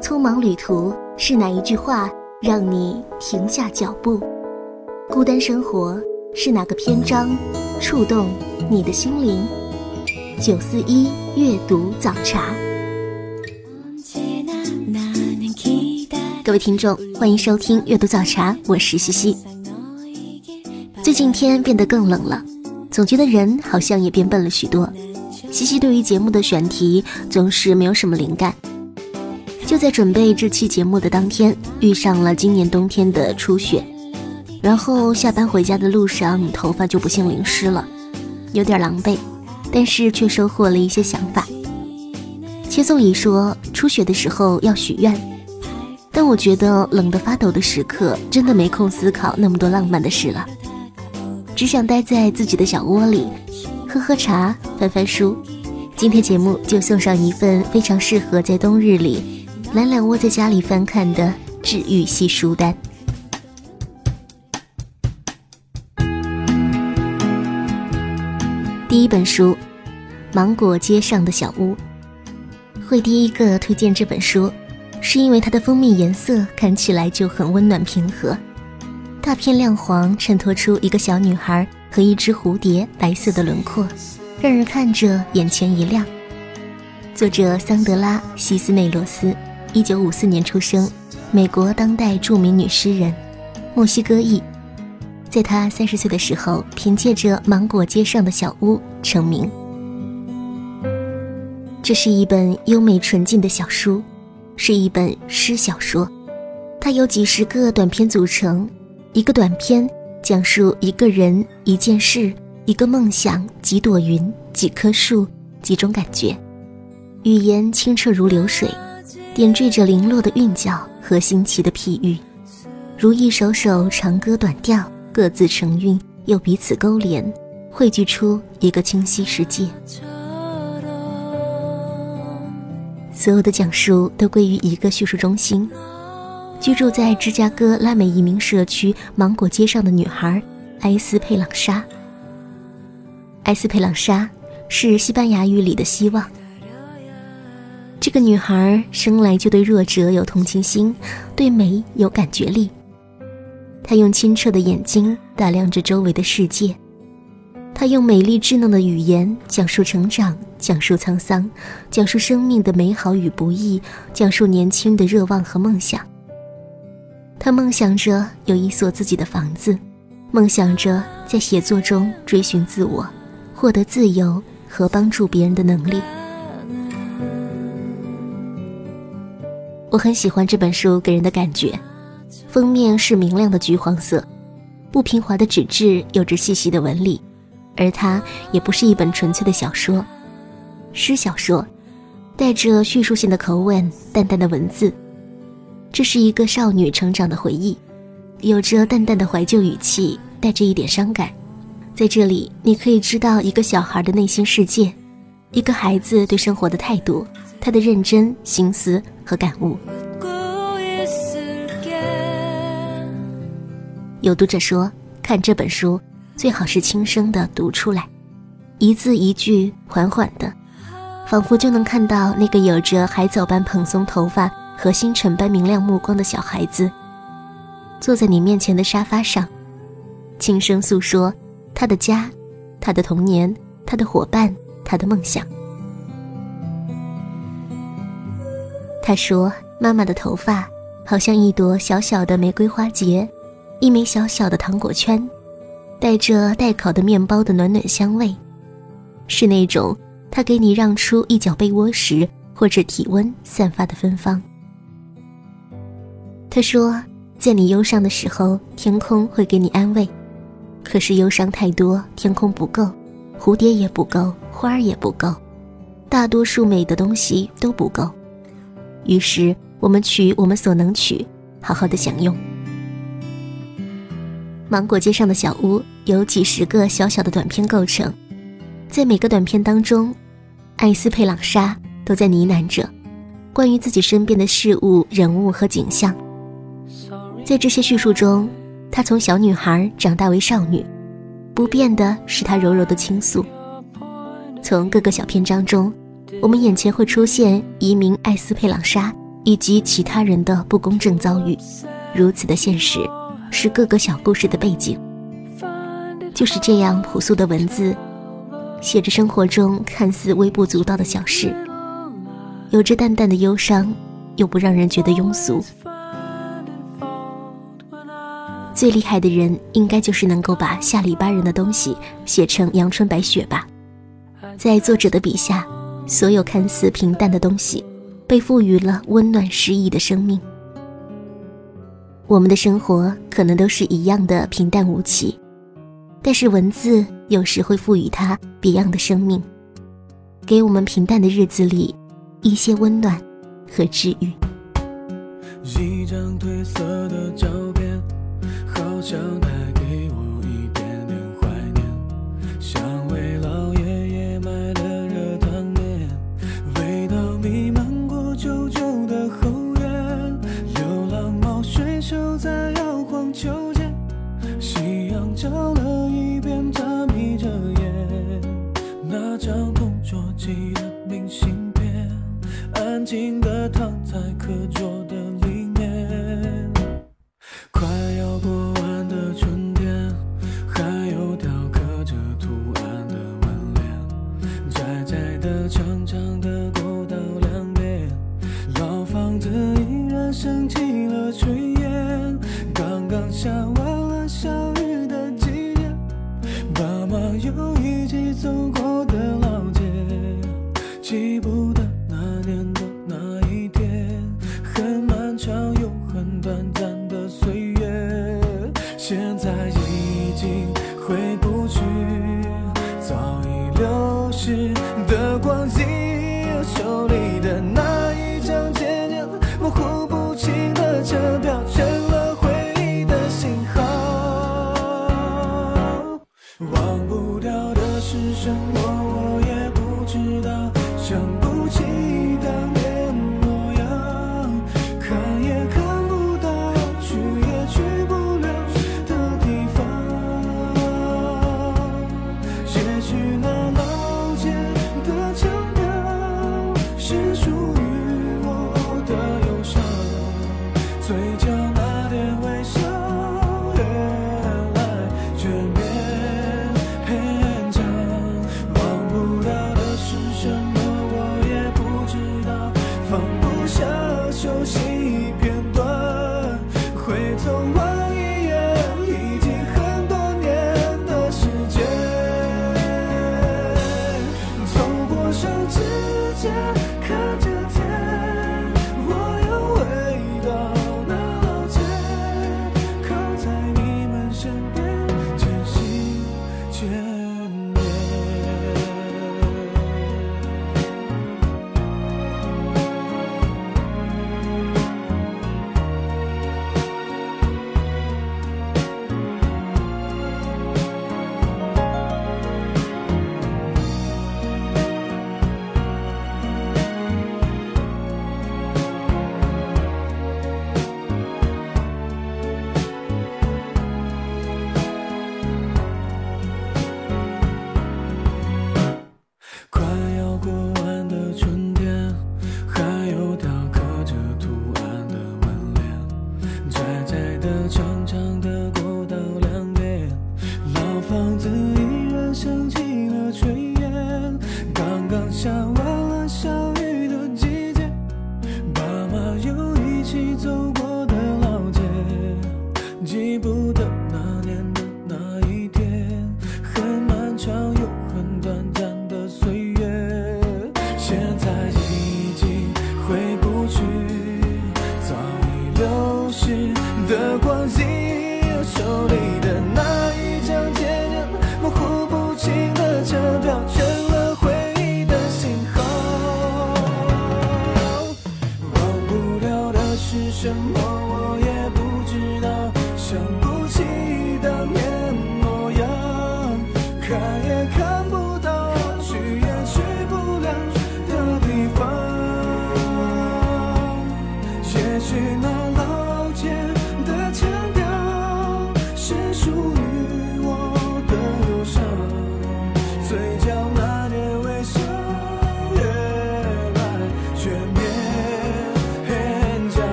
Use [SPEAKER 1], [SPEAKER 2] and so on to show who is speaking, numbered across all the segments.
[SPEAKER 1] 匆忙旅途是哪一句话让你停下脚步？孤单生活是哪个篇章触动你的心灵？九四一阅读早茶，各位听众，欢迎收听阅读早茶，我是西西。最近天变得更冷了，总觉得人好像也变笨了许多。西西对于节目的选题总是没有什么灵感。在准备这期节目的当天，遇上了今年冬天的初雪，然后下班回家的路上，头发就不幸淋湿了，有点狼狈，但是却收获了一些想法。切颂仪说初雪的时候要许愿，但我觉得冷得发抖的时刻，真的没空思考那么多浪漫的事了，只想待在自己的小窝里，喝喝茶，翻翻书。今天节目就送上一份非常适合在冬日里。懒懒窝在家里翻看的治愈系书单。第一本书《芒果街上的小屋》，会第一个推荐这本书，是因为它的封面颜色看起来就很温暖平和，大片亮黄衬托出一个小女孩和一只蝴蝶白色的轮廓，让人看着眼前一亮。作者桑德拉·西斯内罗斯。一九五四年出生，美国当代著名女诗人，墨西哥裔。在她三十岁的时候，凭借着《芒果街上的小屋》成名。这是一本优美纯净的小书，是一本诗小说。它由几十个短篇组成，一个短篇讲述一个人、一件事、一个梦想、几朵云、几棵树、几种感觉，语言清澈如流水。点缀着零落的韵脚和新奇的譬喻，如一首首长歌短调，各自成韵，又彼此勾连，汇聚出一个清晰世界。所有的讲述都归于一个叙述中心：居住在芝加哥拉美移民社区芒果街上的女孩埃斯佩朗莎。埃斯佩朗莎是西班牙语里的希望。这个女孩生来就对弱者有同情心，对美有感觉力。她用清澈的眼睛打量着周围的世界，她用美丽稚嫩的语言讲述成长，讲述沧桑，讲述生命的美好与不易，讲述年轻的热望和梦想。她梦想着有一所自己的房子，梦想着在写作中追寻自我，获得自由和帮助别人的能力。我很喜欢这本书给人的感觉，封面是明亮的橘黄色，不平滑的纸质有着细细的纹理，而它也不是一本纯粹的小说，诗小说，带着叙述性的口吻，淡淡的文字，这是一个少女成长的回忆，有着淡淡的怀旧语气，带着一点伤感，在这里你可以知道一个小孩的内心世界，一个孩子对生活的态度。他的认真、心思和感悟。有读者说，看这本书最好是轻声的读出来，一字一句，缓缓的，仿佛就能看到那个有着海藻般蓬松头发和星辰般明亮目光的小孩子，坐在你面前的沙发上，轻声诉说他的家、他的童年、他的伙伴、他的梦想。他说：“妈妈的头发好像一朵小小的玫瑰花结，一枚小小的糖果圈，带着待烤的面包的暖暖香味，是那种他给你让出一角被窝时或者体温散发的芬芳。”他说：“在你忧伤的时候，天空会给你安慰，可是忧伤太多，天空不够，蝴蝶也不够，花儿也不够，大多数美的东西都不够。”于是，我们取我们所能取，好好的享用。芒果街上的小屋由几十个小小的短片构成，在每个短片当中，艾斯佩朗莎都在呢喃着关于自己身边的事物、人物和景象。在这些叙述中，她从小女孩长大为少女，不变的是她柔柔的倾诉。从各个小篇章中。我们眼前会出现移民艾斯佩朗莎以及其他人的不公正遭遇，如此的现实，是各个小故事的背景。就是这样朴素的文字，写着生活中看似微不足道的小事，有着淡淡的忧伤，又不让人觉得庸俗。最厉害的人，应该就是能够把下里巴人的东西写成阳春白雪吧。在作者的笔下，所有看似平淡的东西，被赋予了温暖诗意的生命。我们的生活可能都是一样的平淡无奇，但是文字有时会赋予它别样的生命，给我们平淡的日子里一些温暖和治愈。一张褪色的照片，好像带给我一点点怀念，安静的躺在课桌的里面快要过完的春天还有雕刻着图案的门帘窄窄的长长的过道两边老房子依然升
[SPEAKER 2] 起了炊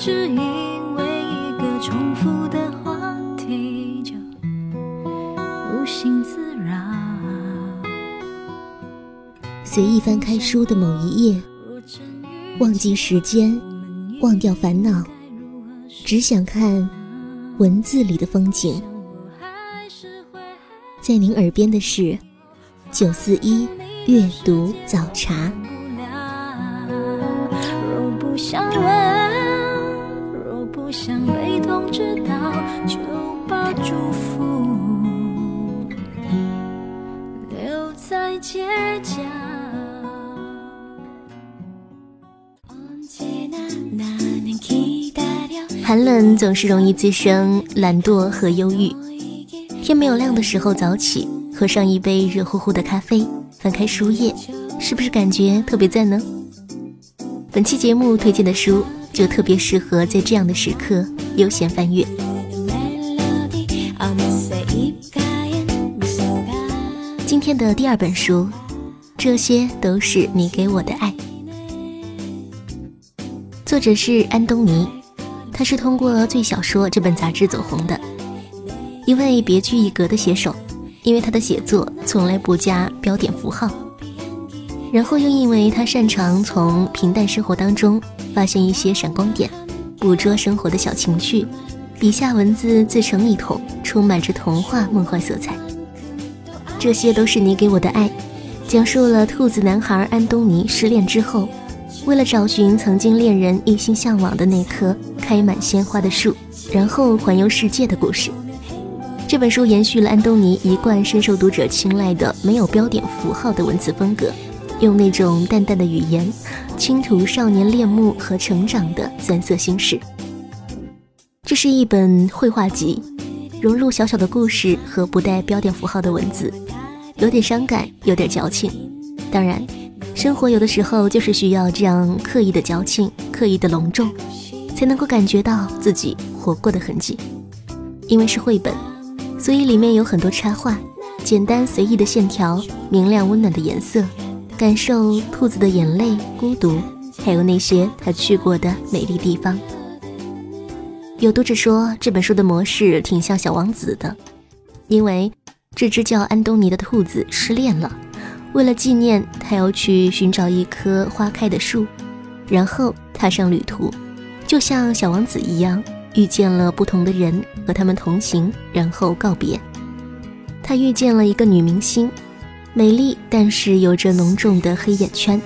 [SPEAKER 1] 只因为一个重复的话题就无心自扰。随意翻开书的某一页，忘记时间，忘掉烦恼，只想看文字里的风景。在您耳边的是九四一阅读早茶。不想被通知到，就把祝福留在街角。寒冷总是容易滋生懒惰和忧郁。天没有亮的时候早起，喝上一杯热乎乎的咖啡，翻开书页，是不是感觉特别赞呢？本期节目推荐的书就特别适合在这样的时刻悠闲翻阅。今天的第二本书，这些都是你给我的爱，作者是安东尼，他是通过《最小说》这本杂志走红的。一位别具一格的写手，因为他的写作从来不加标点符号，然后又因为他擅长从平淡生活当中发现一些闪光点，捕捉生活的小情趣，笔下文字自成一统，充满着童话梦幻色彩。这些都是你给我的爱，讲述了兔子男孩安东尼失恋之后，为了找寻曾经恋人一心向往的那棵开满鲜花的树，然后环游世界的故事。这本书延续了安东尼一贯深受读者青睐的没有标点符号的文字风格，用那种淡淡的语言，倾吐少年恋慕和成长的酸涩心事。这是一本绘画集，融入小小的故事和不带标点符号的文字，有点伤感，有点矫情。当然，生活有的时候就是需要这样刻意的矫情，刻意的隆重，才能够感觉到自己活过的痕迹。因为是绘本。所以里面有很多插画，简单随意的线条，明亮温暖的颜色，感受兔子的眼泪、孤独，还有那些他去过的美丽地方。有读者说这本书的模式挺像《小王子》的，因为这只叫安东尼的兔子失恋了，为了纪念，他要去寻找一棵花开的树，然后踏上旅途，就像小王子一样。遇见了不同的人，和他们同行，然后告别。他遇见了一个女明星，美丽但是有着浓重的黑眼圈。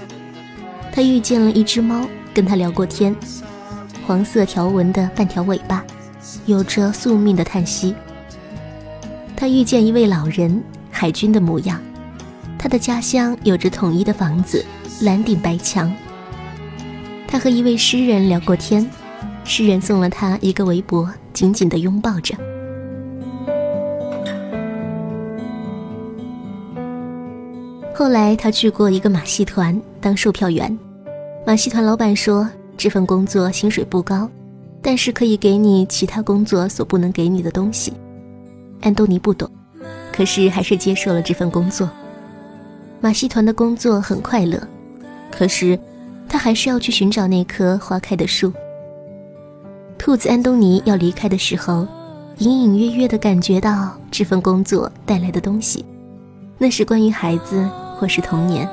[SPEAKER 1] 他遇见了一只猫，跟他聊过天，黄色条纹的半条尾巴，有着宿命的叹息。他遇见一位老人，海军的模样，他的家乡有着统一的房子，蓝顶白墙。他和一位诗人聊过天。诗人送了他一个围脖，紧紧地拥抱着。后来他去过一个马戏团当售票员，马戏团老板说这份工作薪水不高，但是可以给你其他工作所不能给你的东西。安东尼不懂，可是还是接受了这份工作。马戏团的工作很快乐，可是他还是要去寻找那棵花开的树。兔子安东尼要离开的时候，隐隐约约地感觉到这份工作带来的东西，那是关于孩子或是童年。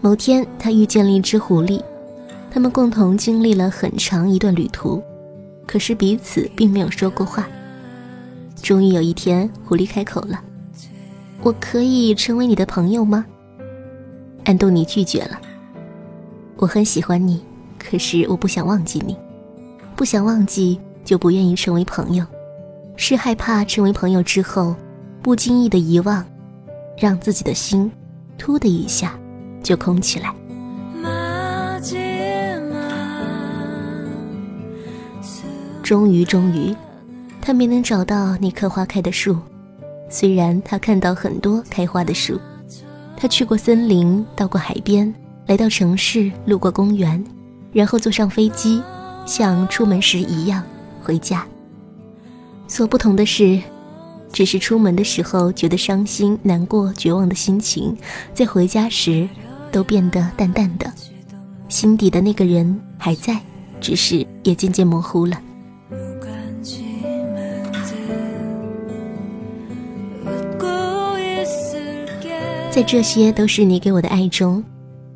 [SPEAKER 1] 某天，他遇见了一只狐狸，他们共同经历了很长一段旅途，可是彼此并没有说过话。终于有一天，狐狸开口了：“我可以成为你的朋友吗？”安东尼拒绝了：“我很喜欢你。”可是我不想忘记你，不想忘记就不愿意成为朋友，是害怕成为朋友之后，不经意的遗忘，让自己的心突的一下就空起来。终于，终于，他没能找到那棵花开的树。虽然他看到很多开花的树，他去过森林，到过海边，来到城市，路过公园，然后坐上飞机，像出门时一样回家。所不同的是，只是出门的时候觉得伤心、难过、绝望的心情，在回家时都变得淡淡的，心底的那个人还在，只是也渐渐模糊了。在这些都是你给我的爱中，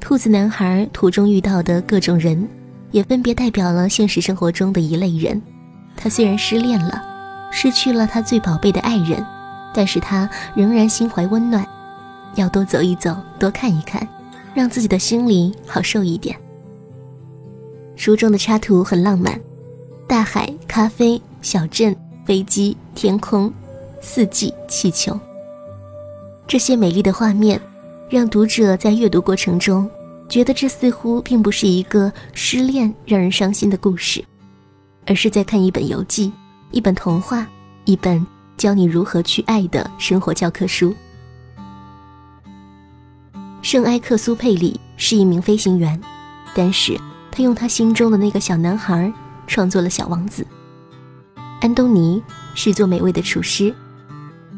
[SPEAKER 1] 兔子男孩途中遇到的各种人，也分别代表了现实生活中的一类人。他虽然失恋了，失去了他最宝贝的爱人，但是他仍然心怀温暖。要多走一走，多看一看，让自己的心里好受一点。书中的插图很浪漫，大海、咖啡、小镇、飞机、天空、四季、气球。这些美丽的画面，让读者在阅读过程中觉得这似乎并不是一个失恋让人伤心的故事，而是在看一本游记、一本童话、一本教你如何去爱的生活教科书。圣埃克苏佩里是一名飞行员，但是他用他心中的那个小男孩创作了小王子。安东尼是做美味的厨师。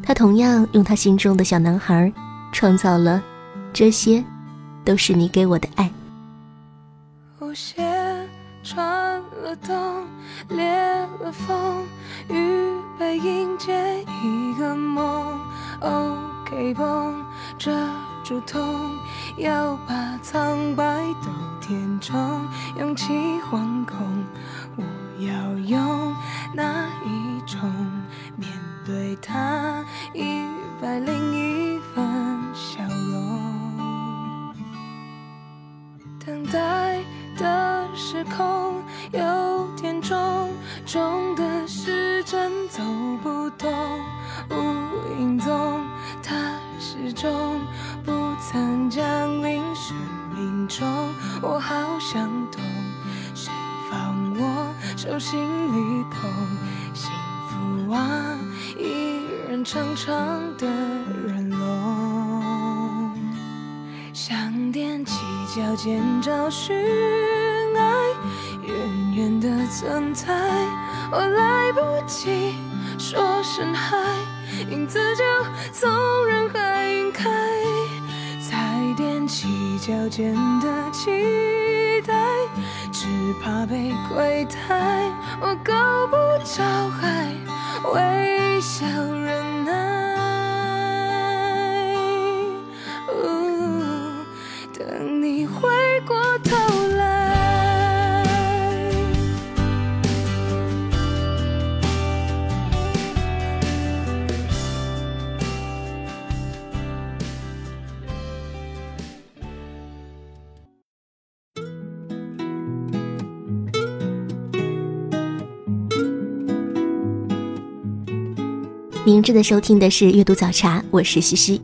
[SPEAKER 1] 他同样用他心中的小男孩，创造了，这些，都是你给我的爱。
[SPEAKER 3] 舞鞋穿了冬，裂了缝，预备迎接一个梦。OK 绷遮住痛，要把苍白都填充，勇气惶恐，我要用哪一种面对它？一百零一分笑容，等待时空有点重，重的时针走不动，无影踪，它始终不曾降临生命中。我好想懂，谁放我手心里捧幸福啊？长长的人龙，想踮起脚尖找寻，存在，我来不及说声嗨，影子就从人海晕开，才踮起脚尖的期待，只怕被亏待，我够不着海，微笑
[SPEAKER 1] 您正在收听的是阅读早茶，我是西西。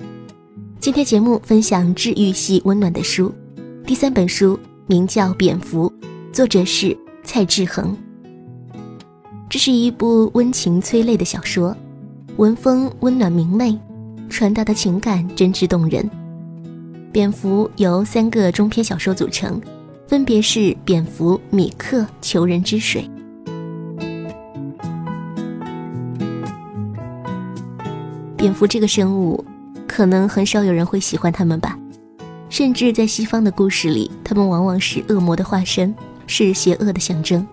[SPEAKER 1] 今天节目分享治愈系温暖的书，第三本书名叫《蝙蝠》，作者是蔡志恒。这是一部温情催泪的小说，文风温暖明媚，传达的情感真挚动人。蝙蝠由三个中篇小说组成，分别是《蝙蝠》《米克》《求人之水》。蝙蝠这个生物，可能很少有人会喜欢它们吧，甚至在西方的故事里，它们往往是恶魔的化身，是邪恶的象征。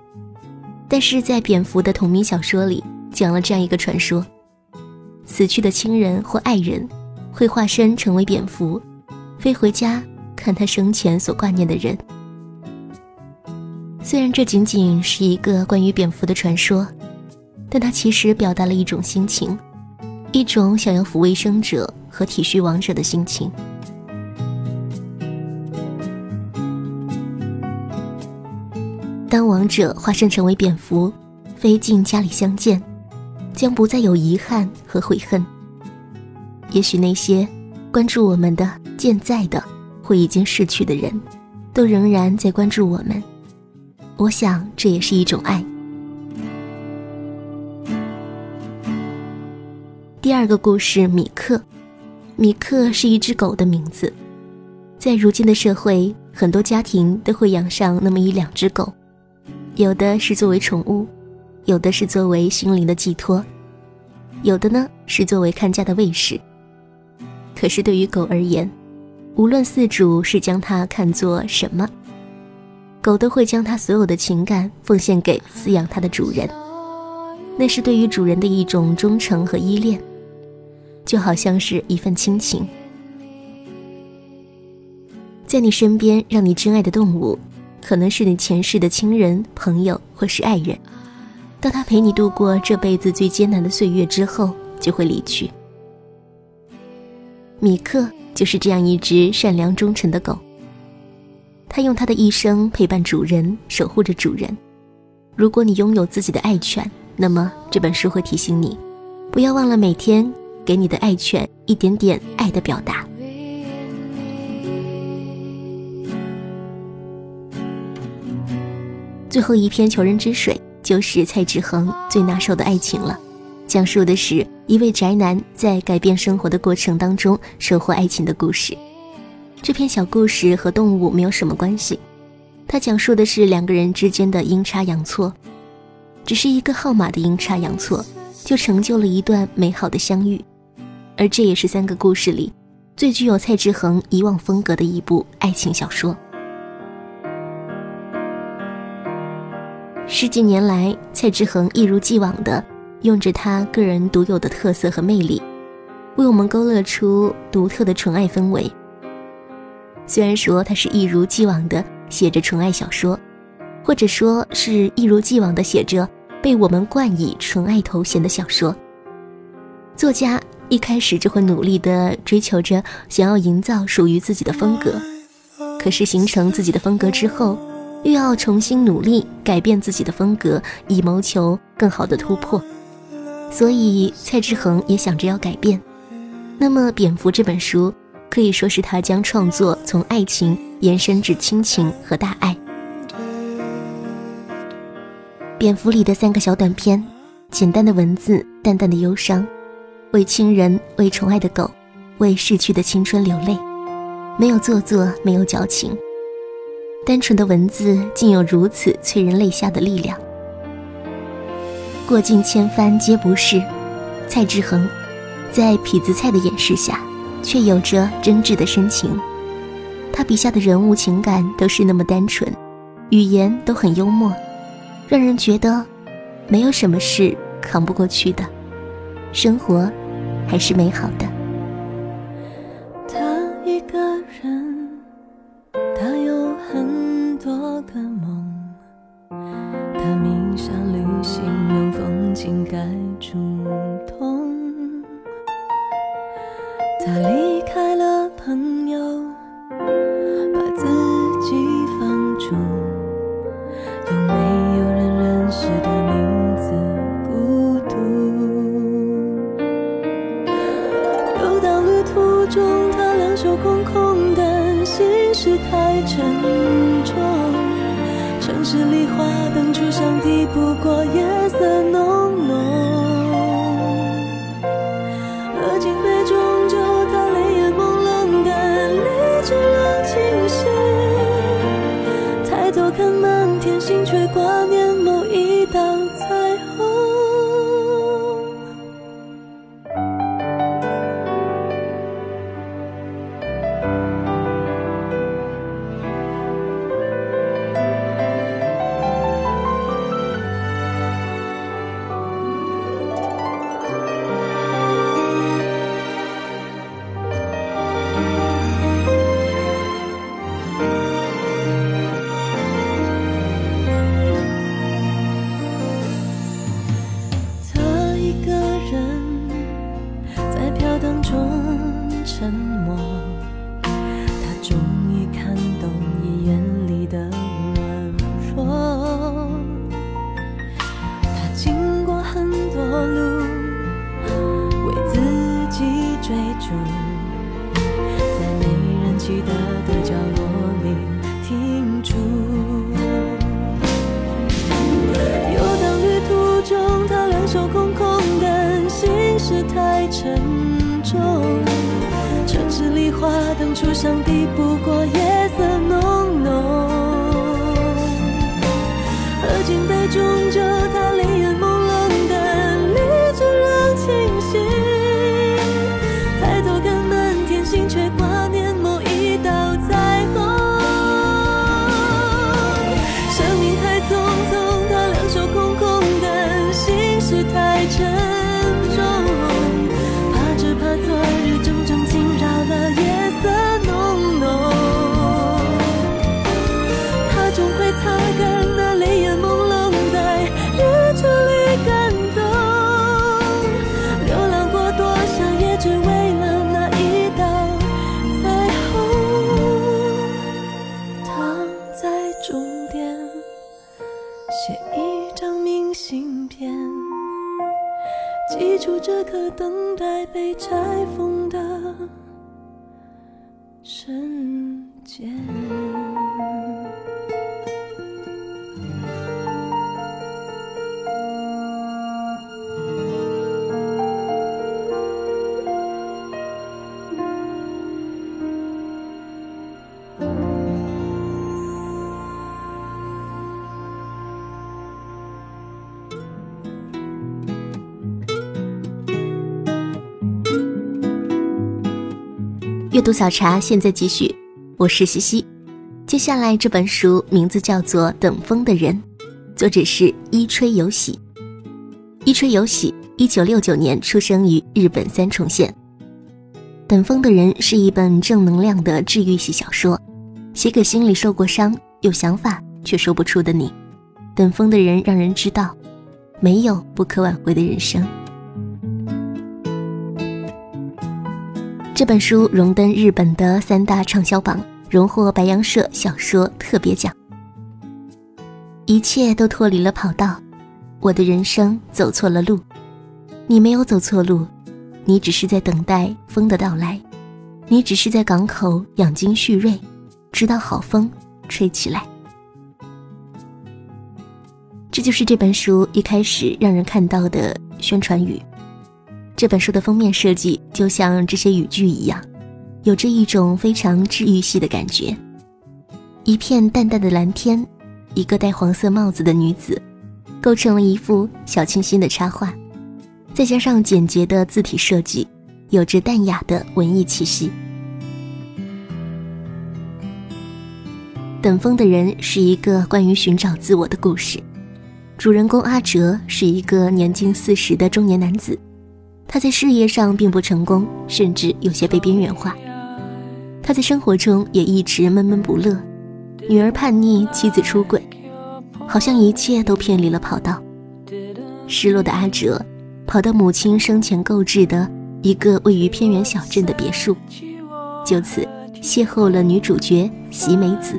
[SPEAKER 1] 但是在蝙蝠的同名小说里，讲了这样一个传说：死去的亲人或爱人，会化身成为蝙蝠，飞回家看他生前所挂念的人。虽然这仅仅是一个关于蝙蝠的传说，但它其实表达了一种心情。一种想要抚慰生者和体恤亡者的心情。当亡者化身成为蝙蝠，飞进家里相见，将不再有遗憾和悔恨。也许那些关注我们的、健在的或已经逝去的人，都仍然在关注我们。我想，这也是一种爱。第二个故事，米克。米克是一只狗的名字。在如今的社会，很多家庭都会养上那么一两只狗，有的是作为宠物，有的是作为心灵的寄托，有的呢是作为看家的卫士。可是对于狗而言，无论饲主是将它看作什么，狗都会将它所有的情感奉献给饲养它的主人，那是对于主人的一种忠诚和依恋。就好像是一份亲情，在你身边让你珍爱的动物，可能是你前世的亲人、朋友或是爱人。当他陪你度过这辈子最艰难的岁月之后，就会离去。米克就是这样一只善良忠诚的狗，他用他的一生陪伴主人，守护着主人。如果你拥有自己的爱犬，那么这本书会提醒你，不要忘了每天。给你的爱犬一点点爱的表达。最后一篇《求人之水》就是蔡志恒最拿手的爱情了，讲述的是一位宅男在改变生活的过程当中收获爱情的故事。这篇小故事和动物没有什么关系，它讲述的是两个人之间的阴差阳错，只是一个号码的阴差阳错，就成就了一段美好的相遇。而这也是三个故事里最具有蔡志恒以往风格的一部爱情小说。十几年来，蔡志恒一如既往的用着他个人独有的特色和魅力，为我们勾勒出独特的纯爱氛围。虽然说他是一如既往的写着纯爱小说，或者说是一如既往的写着被我们冠以纯爱头衔的小说，作家。一开始就会努力地追求着，想要营造属于自己的风格。可是形成自己的风格之后，又要重新努力改变自己的风格，以谋求更好的突破。所以蔡志恒也想着要改变。那么《蝙蝠》这本书可以说是他将创作从爱情延伸至亲情和大爱。蝙蝠里的三个小短片，简单的文字，淡淡的忧伤。为亲人、为宠爱的狗、为逝去的青春流泪，没有做作，没有矫情，单纯的文字竟有如此催人泪下的力量。过尽千帆皆不是，蔡志恒，在痞子蔡的掩饰下，却有着真挚的深情。他笔下的人物情感都是那么单纯，语言都很幽默，让人觉得没有什么事扛不过去的。生活还是美好的。
[SPEAKER 4] 他一个人，他有很多个梦。他迷上旅行，用风景盖住痛。他离花灯初上，抵不过沉重。城市里花灯初上，
[SPEAKER 1] 阅读小茶现在继续，我是西西。接下来这本书名字叫做《等风的人》，作者是伊吹有喜。伊吹有喜，一九六九年出生于日本三重县。《等风的人》是一本正能量的治愈系小说，写给心里受过伤、有想法却说不出的你。等风的人让人知道，没有不可挽回的人生。这本书荣登日本的三大畅销榜，荣获白羊社小说特别奖。一切都脱离了跑道，我的人生走错了路。你没有走错路，你只是在等待风的到来，你只是在港口养精蓄锐，直到好风吹起来。这就是这本书一开始让人看到的宣传语。这本书的封面设计就像这些语句一样，有着一种非常治愈系的感觉。一片淡淡的蓝天，一个戴黄色帽子的女子，构成了一幅小清新的插画，再加上简洁的字体设计，有着淡雅的文艺气息。等风的人是一个关于寻找自我的故事，主人公阿哲是一个年近四十的中年男子。他在事业上并不成功，甚至有些被边缘化。他在生活中也一直闷闷不乐，女儿叛逆，妻子出轨，好像一切都偏离了跑道。失落的阿哲跑到母亲生前购置的一个位于偏远小镇的别墅，就此邂逅了女主角喜美子。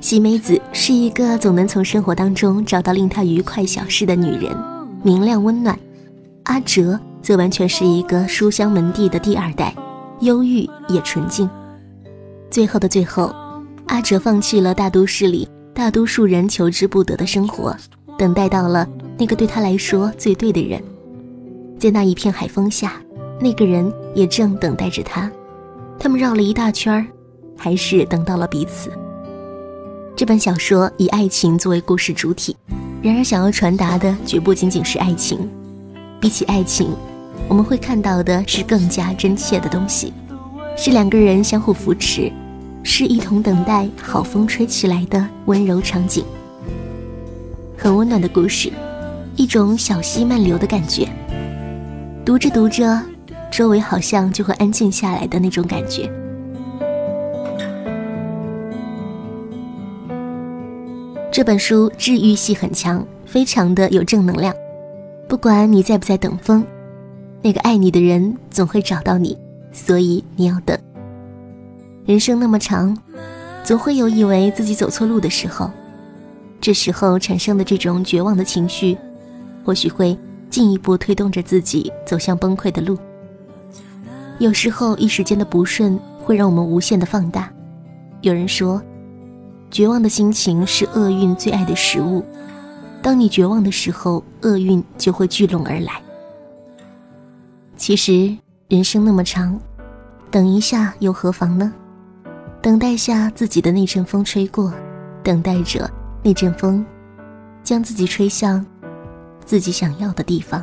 [SPEAKER 1] 喜美子是一个总能从生活当中找到令她愉快小事的女人，明亮温暖。阿哲。则完全是一个书香门第的第二代，忧郁也纯净。最后的最后，阿哲放弃了大都市里大多数人求之不得的生活，等待到了那个对他来说最对的人。在那一片海风下，那个人也正等待着他。他们绕了一大圈，还是等到了彼此。这本小说以爱情作为故事主体，然而想要传达的绝不仅仅是爱情，比起爱情。我们会看到的是更加真切的东西，是两个人相互扶持，是一同等待好风吹起来的温柔场景。很温暖的故事，一种小溪漫流的感觉。读着读着，周围好像就会安静下来的那种感觉。这本书治愈系很强，非常的有正能量。不管你在不在等风。那个爱你的人总会找到你，所以你要等。人生那么长，总会有以为自己走错路的时候，这时候产生的这种绝望的情绪，或许会进一步推动着自己走向崩溃的路。有时候一时间的不顺会让我们无限的放大。有人说，绝望的心情是厄运最爱的食物。当你绝望的时候，厄运就会聚拢而来。其实人生那么长，等一下又何妨呢？等待下自己的那阵风吹过，等待着那阵风将自己吹向自己想要的地方。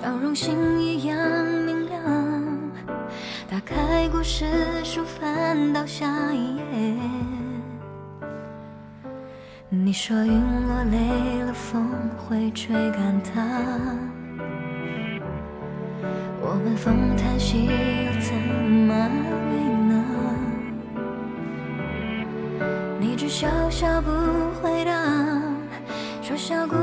[SPEAKER 4] 笑容星一样明亮。打开故事书，翻到下一页。你说云落累了，风会吹干它。我们风叹息，又怎么安慰呢？你只笑笑不回答，说小姑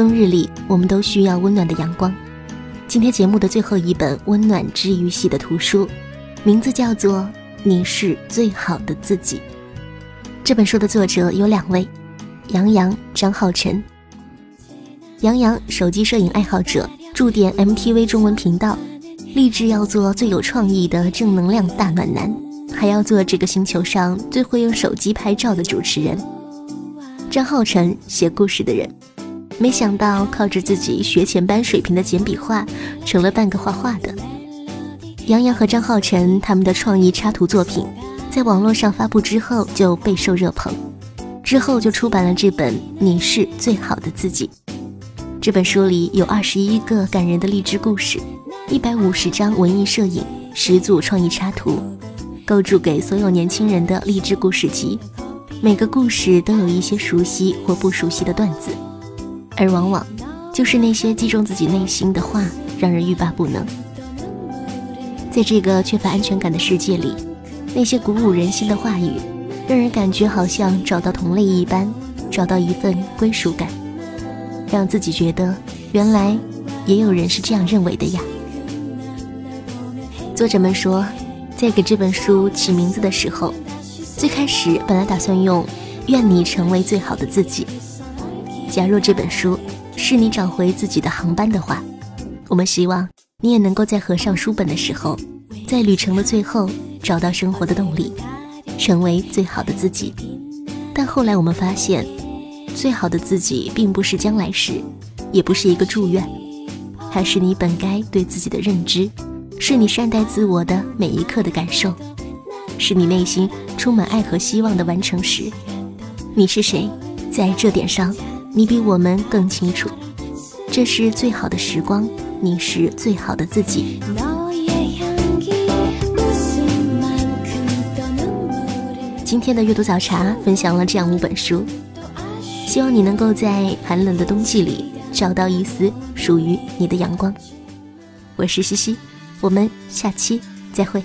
[SPEAKER 1] 冬日里，我们都需要温暖的阳光。今天节目的最后一本温暖治愈系的图书，名字叫做《你是最好的自己》。这本书的作者有两位，杨洋、张浩辰。杨洋，手机摄影爱好者，驻点 MTV 中文频道，立志要做最有创意的正能量大暖男，还要做这个星球上最会用手机拍照的主持人。张浩晨，写故事的人。没想到靠着自己学前班水平的简笔画，成了半个画画的。
[SPEAKER 4] 杨洋和张浩辰他们的创意插图作品，在网络上发布之后就备受热捧，之后就出版了这本《你是最好的自己》。这本书里有二十一个感人的励志故事，一百五十张文艺摄影，十组创意插图，构筑给所有年轻人的励志故事集。每个故事都有一些熟悉或不熟悉的段子，而往往就是那些击中自己内心的话，让人欲罢不能。在这个缺乏安全感的世界里，那些鼓舞人心的话语，让人感觉好像找到同类一般，找到一份归属感，让自己觉得原来也有人是这样认为的呀。作者们说，在给这本书起名字的时候，最开始本来打算用“愿你成为最好的自己”。假若这本书是你找回自己的航班的话，我们希望。你也能够在合上书本的时候，在旅程的最后找到生活的动力，成为最好的自己。但后来我们发现，最好的自己并不是将来时，也不是一个祝愿，还是你本该对自己的认知，是你善待自我的每一刻的感受，是你内心充满爱和希望的完成时。你是谁，在这点上，你比我们更清楚。这是最好的时光。你是最好的自己。今天的阅读早茶分享了这样五本书，希望你能够在寒冷的冬季里找到一丝属于你的阳光。我是西西，我们下期再会。